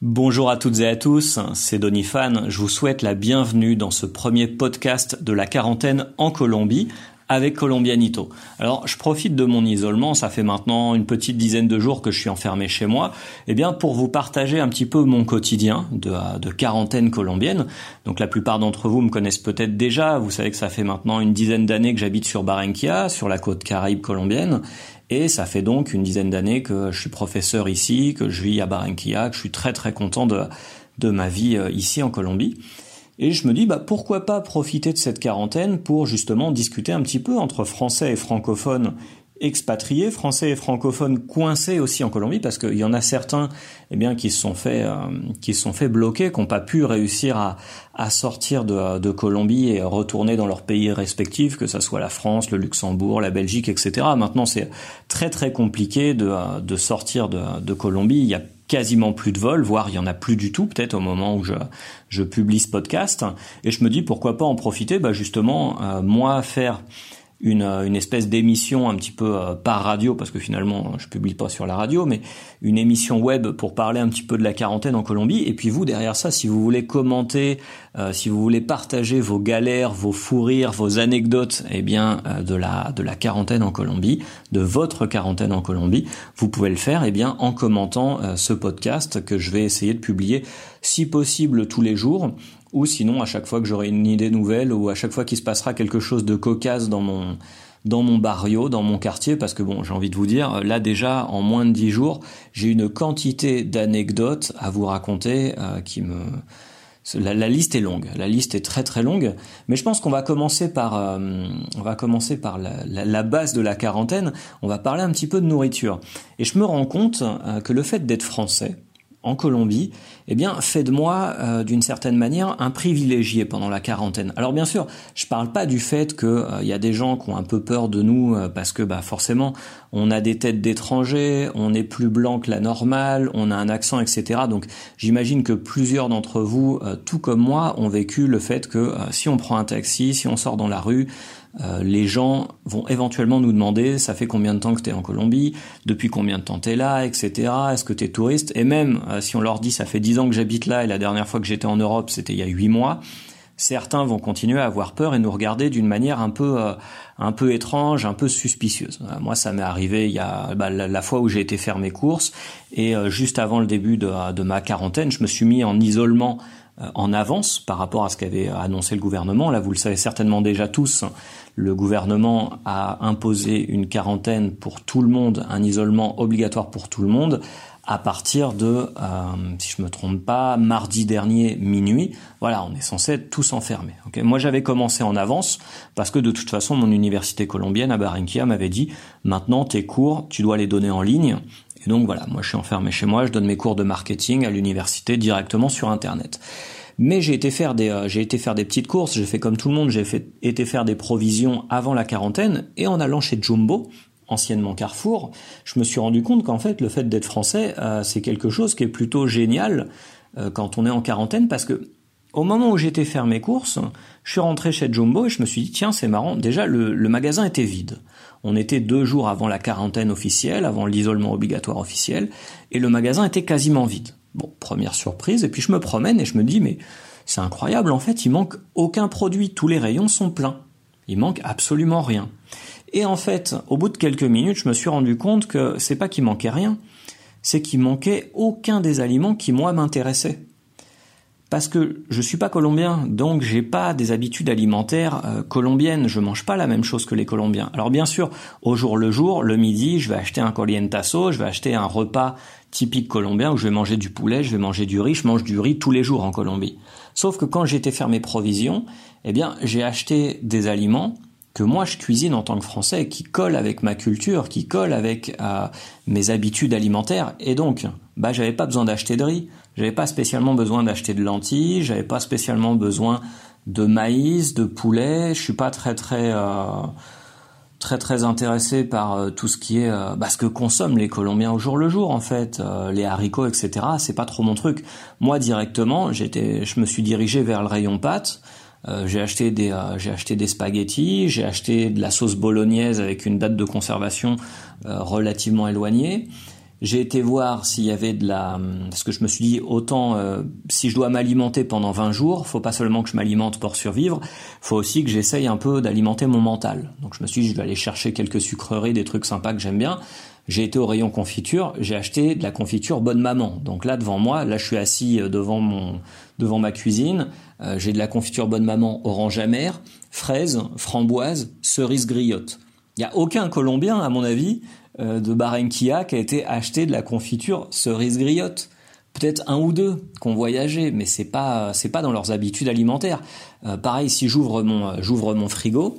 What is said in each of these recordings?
Bonjour à toutes et à tous, c'est Donifan. Je vous souhaite la bienvenue dans ce premier podcast de la quarantaine en Colombie avec Colombianito. Alors, je profite de mon isolement, ça fait maintenant une petite dizaine de jours que je suis enfermé chez moi, eh bien pour vous partager un petit peu mon quotidien de, quarantaine colombienne. Donc la plupart d'entre vous me connaissent peut-être déjà, vous savez que ça fait maintenant une dizaine d'années que j'habite sur Barranquilla, sur la côte caraïbe colombienne, et ça fait donc une dizaine d'années que je suis professeur ici, que je vis à Barranquilla, que je suis très très content de, de ma vie euh, ici en Colombie. Et je me dis, bah, pourquoi pas profiter de cette quarantaine pour justement discuter un petit peu entre français et francophones expatriés, français et francophones coincés aussi en Colombie, parce qu'il y en a certains, eh bien, qui se sont fait, euh, qui se sont bloquer, qui n'ont pas pu réussir à, à sortir de, de, Colombie et retourner dans leurs pays respectifs, que ce soit la France, le Luxembourg, la Belgique, etc. Maintenant, c'est très très compliqué de, de sortir de, de Colombie. Quasiment plus de vols, voire il y en a plus du tout peut-être au moment où je, je publie ce podcast. Et je me dis pourquoi pas en profiter, bah justement, euh, moi faire une, euh, une espèce d'émission un petit peu euh, par radio, parce que finalement je publie pas sur la radio, mais une émission web pour parler un petit peu de la quarantaine en Colombie. Et puis vous, derrière ça, si vous voulez commenter, euh, si vous voulez partager vos galères, vos fous rires, vos anecdotes, eh bien de la de la quarantaine en Colombie, de votre quarantaine en Colombie, vous pouvez le faire, eh bien en commentant ce podcast que je vais essayer de publier, si possible tous les jours ou sinon à chaque fois que j'aurai une idée nouvelle ou à chaque fois qu'il se passera quelque chose de cocasse dans mon dans mon barrio, dans mon quartier, parce que bon, j'ai envie de vous dire, là déjà, en moins de dix jours, j'ai une quantité d'anecdotes à vous raconter euh, qui me... La, liste est longue, la liste est très très longue, mais je pense qu'on va commencer par, euh, on va commencer par la, base de la quarantaine. On va parler un petit peu de nourriture, et je me rends compte euh, que le fait d'être français, en Colombie, eh bien, fait de moi, euh, d'une certaine manière, un privilégié pendant la quarantaine. Alors bien sûr, je parle pas du fait qu'il euh, y a des gens qui ont un peu peur de nous euh, parce que, bah, forcément, on a des têtes d'étrangers, on est plus blanc que la normale, on a un accent, etc. Donc, j'imagine que plusieurs d'entre vous, tout comme moi, ont vécu le fait que si on prend un taxi, si on sort dans la rue, euh, les gens vont éventuellement nous demander ça fait combien de temps que tu es en Colombie, depuis combien de temps tu es là, etc. Est-ce que tu es touriste? Et même euh, si on leur dit ça fait dix ans que j'habite là et la dernière fois que j'étais en Europe c'était il y a huit mois, certains vont continuer à avoir peur et nous regarder d'une manière un peu euh, un peu étrange, un peu suspicieuse. moi, ça m'est arrivé il y a bah, la, fois où j'ai été faire mes courses et juste avant le début de, ma quarantaine, je me suis mis en isolement en avance par rapport à ce qu'avait annoncé le gouvernement. Là, vous le savez certainement déjà tous, le gouvernement a imposé une quarantaine pour tout le monde, un isolement obligatoire pour tout le monde à partir de, euh, si je me trompe pas, mardi dernier minuit. Voilà, on est censé être tous enfermés. Moi, j'avais commencé en avance parce que de toute façon, mon université colombienne à Barranquilla m'avait dit maintenant tes cours, tu dois les donner en ligne. Et donc voilà, moi je suis enfermé chez moi, je donne mes cours de marketing à l'université directement sur Internet. Mais j'ai été faire des, euh, j'ai été faire des petites courses. J'ai fait comme tout le monde. J'ai fait, été faire des provisions avant la quarantaine. Et en allant chez Jumbo, anciennement Carrefour, je me suis rendu compte qu'en fait, le fait d'être français, euh, c'est quelque chose qui est plutôt génial euh, quand on est en quarantaine parce que au moment où j'étais faire mes courses, je suis rentré chez Jumbo et je me suis dit tiens c'est marrant. Déjà le, magasin était vide. On était deux jours avant la quarantaine officielle, avant l'isolement obligatoire officiel, et le magasin était quasiment vide. Bon, première surprise, et puis je me promène et je me dis, mais c'est incroyable, en fait, il manque aucun produit, tous les rayons sont pleins. Il manque absolument rien. Et en fait, au bout de quelques minutes, je me suis rendu compte que c'est pas qu'il manquait rien, c'est qu'il manquait aucun des aliments qui moi m'intéressaient parce que je suis pas colombien, donc j'ai pas des habitudes alimentaires euh, colombiennes. Je mange pas la même chose que les Colombiens. Alors bien sûr, au jour le jour, le midi, je vais acheter un colientazo, je vais acheter un repas typique colombien où je vais manger du poulet, je vais manger du riz. Je mange du riz tous les jours en Colombie. Sauf que quand j'étais faire mes provisions, eh bien, j'ai acheté des aliments que moi je cuisine en tant que Français, qui collent avec ma culture, qui collent avec euh, mes habitudes alimentaires, et donc, bah, j'avais pas besoin d'acheter de riz, j'avais pas spécialement besoin d'acheter de lentilles, j'avais pas spécialement besoin de maïs, de poulet. Je suis pas très très euh, très très intéressé par euh, tout ce qui est euh, bah, ce que consomment les Colombiens au jour le jour en fait, les haricots etc. C'est pas trop mon truc. Moi directement, j'étais, je me suis dirigé vers le rayon pâtes. j'ai acheté des j'ai acheté des spaghettis, j'ai acheté de la sauce bolognaise avec une date de conservation relativement éloignée. J'ai été voir s'il y avait de la... Parce que je me suis dit, autant euh, si je dois m'alimenter pendant 20 jours, faut pas seulement que je m'alimente pour survivre, faut aussi que j'essaye un peu d'alimenter mon mental. Donc je me suis dit, je vais aller chercher quelques sucreries, des trucs sympas que j'aime bien. J'ai été au rayon confiture, j'ai acheté de la confiture Bonne Maman. Donc là devant moi, là je suis assis euh, devant mon devant ma cuisine, euh, j'ai de la confiture Bonne Maman orange amère, fraise, framboise, cerise griotte. Il y a aucun Colombien à mon avis de Barranquilla qui a été acheté de la confiture cerise griotte. Peut-être un ou deux qui ont voyagé, mais c'est pas c'est pas dans leurs habitudes alimentaires. pareil, si j'ouvre mon j'ouvre mon frigo,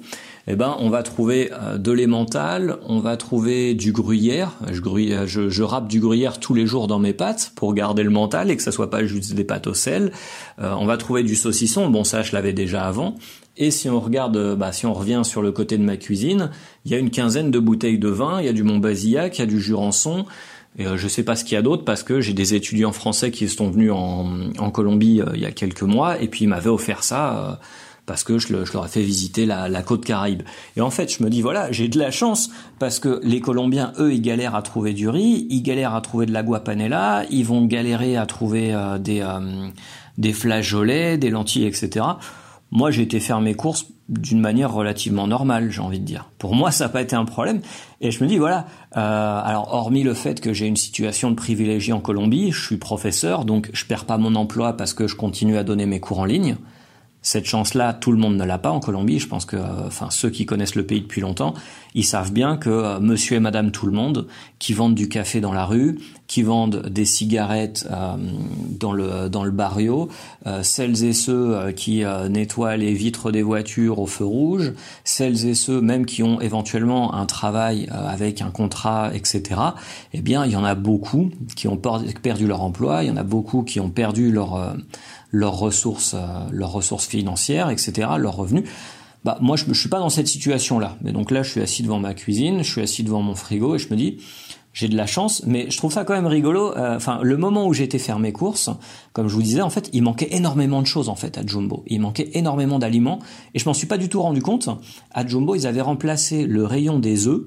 eh ben, on va trouver euh, de l'emmental, on va trouver du gruyère. Je, je, je râpe du gruyère tous les jours dans mes pâtes pour garder le mental et que ça soit pas juste des pâtes au sel. Euh, on va trouver du saucisson. Bon, ça, je l'avais déjà avant. Et si on regarde, euh, bah, si on revient sur le côté de ma cuisine, il y a une quinzaine de bouteilles de vin. Il y a du Montbazillac, il y a du Jurançon. Et je sais pas ce qu'il y a d'autre parce que j'ai des étudiants français qui sont venus en, Colombie il y a quelques mois et puis ils m'avaient offert ça parce que je, leur ai fait visiter la, côte Caraïbe. Et en fait, je me dis, voilà, j'ai de la chance, parce que les Colombiens, eux, ils galèrent à trouver du riz, ils galèrent à trouver de l'agua panela, ils vont galérer à trouver euh, des, euh, des flageolets, des lentilles, etc. Moi, j'ai été faire mes courses d'une manière relativement normale, j'ai envie de dire. Pour moi, ça n'a pas été un problème. Et je me dis, voilà, euh, alors hormis le fait que j'ai une situation de privilégié en Colombie, je suis professeur, donc je perds pas mon emploi parce que je continue à donner mes cours en ligne. Cette chance-là, tout le monde ne l'a pas en Colombie. Je pense que, euh, enfin, ceux qui connaissent le pays depuis longtemps, ils savent bien que euh, Monsieur et Madame tout le monde, qui vendent du café dans la rue, qui vendent des cigarettes euh, dans le dans le barrio, celles et ceux qui nettoient les vitres des voitures au feu rouge, celles et ceux même qui ont éventuellement un travail avec un contrat, etc. Eh bien, il y en a beaucoup qui ont perdu leur emploi. Il y en a beaucoup qui ont perdu leur leurs ressources, euh, leurs ressources financières, etc., leurs revenus. Bah moi je, je suis pas dans cette situation là. Mais donc là je suis assis devant ma cuisine, je suis assis devant mon frigo et je me dis j'ai de la chance, mais je trouve ça quand même rigolo. Euh, enfin, le moment où été faire mes courses, comme je vous disais, en fait, il manquait énormément de choses en fait à Jumbo. Il manquait énormément d'aliments et je m'en suis pas du tout rendu compte. À Jumbo, ils avaient remplacé le rayon des œufs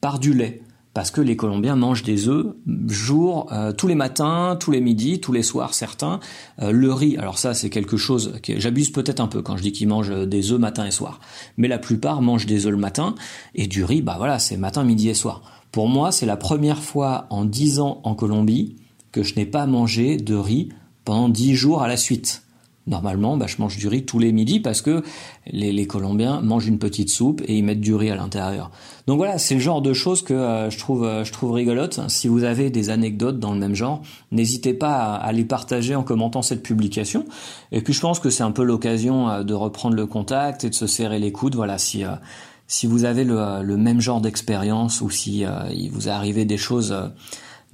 par du lait parce que les Colombiens mangent des œufs jour, euh, tous les matins, tous les midis, tous les soirs certains. Euh, le riz, alors ça c'est quelque chose que j'abuse peut-être un peu quand je dis qu'ils mangent des œufs matin et soir, mais la plupart mangent des œufs le matin et du riz, bah voilà, c'est matin, midi et soir. Pour moi, c'est la première fois en dix ans en Colombie que je n'ai pas mangé de riz pendant dix jours à la suite. Normalement, bah, je mange du riz tous les midis parce que les, Colombiens mangent une petite soupe et ils mettent du riz à l'intérieur. Donc voilà, c'est le genre de choses que euh, je trouve euh, je trouve rigolote. Si vous avez des anecdotes dans le même genre, n'hésitez pas à, les partager en commentant cette publication. Et puis je pense que c'est un peu l'occasion euh, de reprendre le contact et de se serrer les coudes. Voilà, si si vous avez le, le même genre d'expérience ou si il vous est arrivé des choses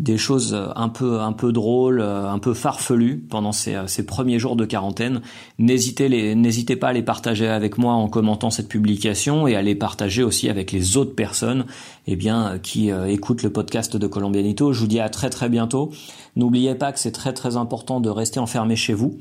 des choses un peu un peu drôles, un peu farfelues pendant ces, ces premiers jours de quarantaine. N'hésitez les n'hésitez pas à les partager avec moi en commentant cette publication et à les partager aussi avec les autres personnes eh bien qui euh, écoutent le podcast de Colombianito. Je vous dis à très très bientôt. N'oubliez pas que c'est très très important de rester enfermé chez vous.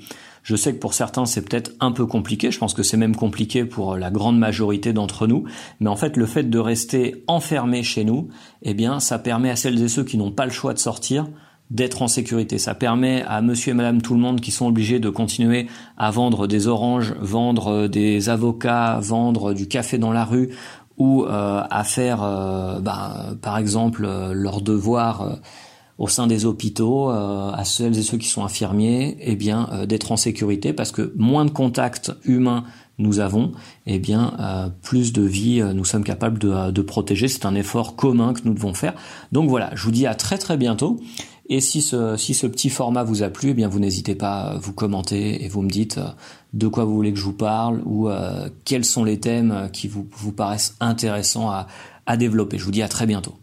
Je sais que pour certains c'est peut-être un peu compliqué, je pense que c'est même compliqué pour la grande majorité d'entre nous, mais en fait le fait de rester enfermé chez nous, eh bien ça permet à celles et ceux qui n'ont pas le choix de sortir d'être en sécurité. Ça permet à monsieur et madame tout le monde qui sont obligés de continuer à vendre des oranges, vendre des avocats, vendre du café dans la rue ou euh, à faire euh, bah, par exemple euh, leur devoir au sein des hôpitaux, euh, à celles et ceux qui sont infirmiers, eh bien euh, d'être en sécurité parce que moins de contacts humains nous avons, eh bien euh, plus de vie nous sommes capables de, protéger. C'est un effort commun que nous devons faire. Donc voilà, je vous dis à très très bientôt. Et si ce, si ce petit format vous a plu, eh bien vous n'hésitez pas vous commenter et vous me dites de quoi vous voulez que je vous parle ou quels sont les thèmes qui vous, vous paraissent intéressants à, à développer. Je vous dis à très bientôt.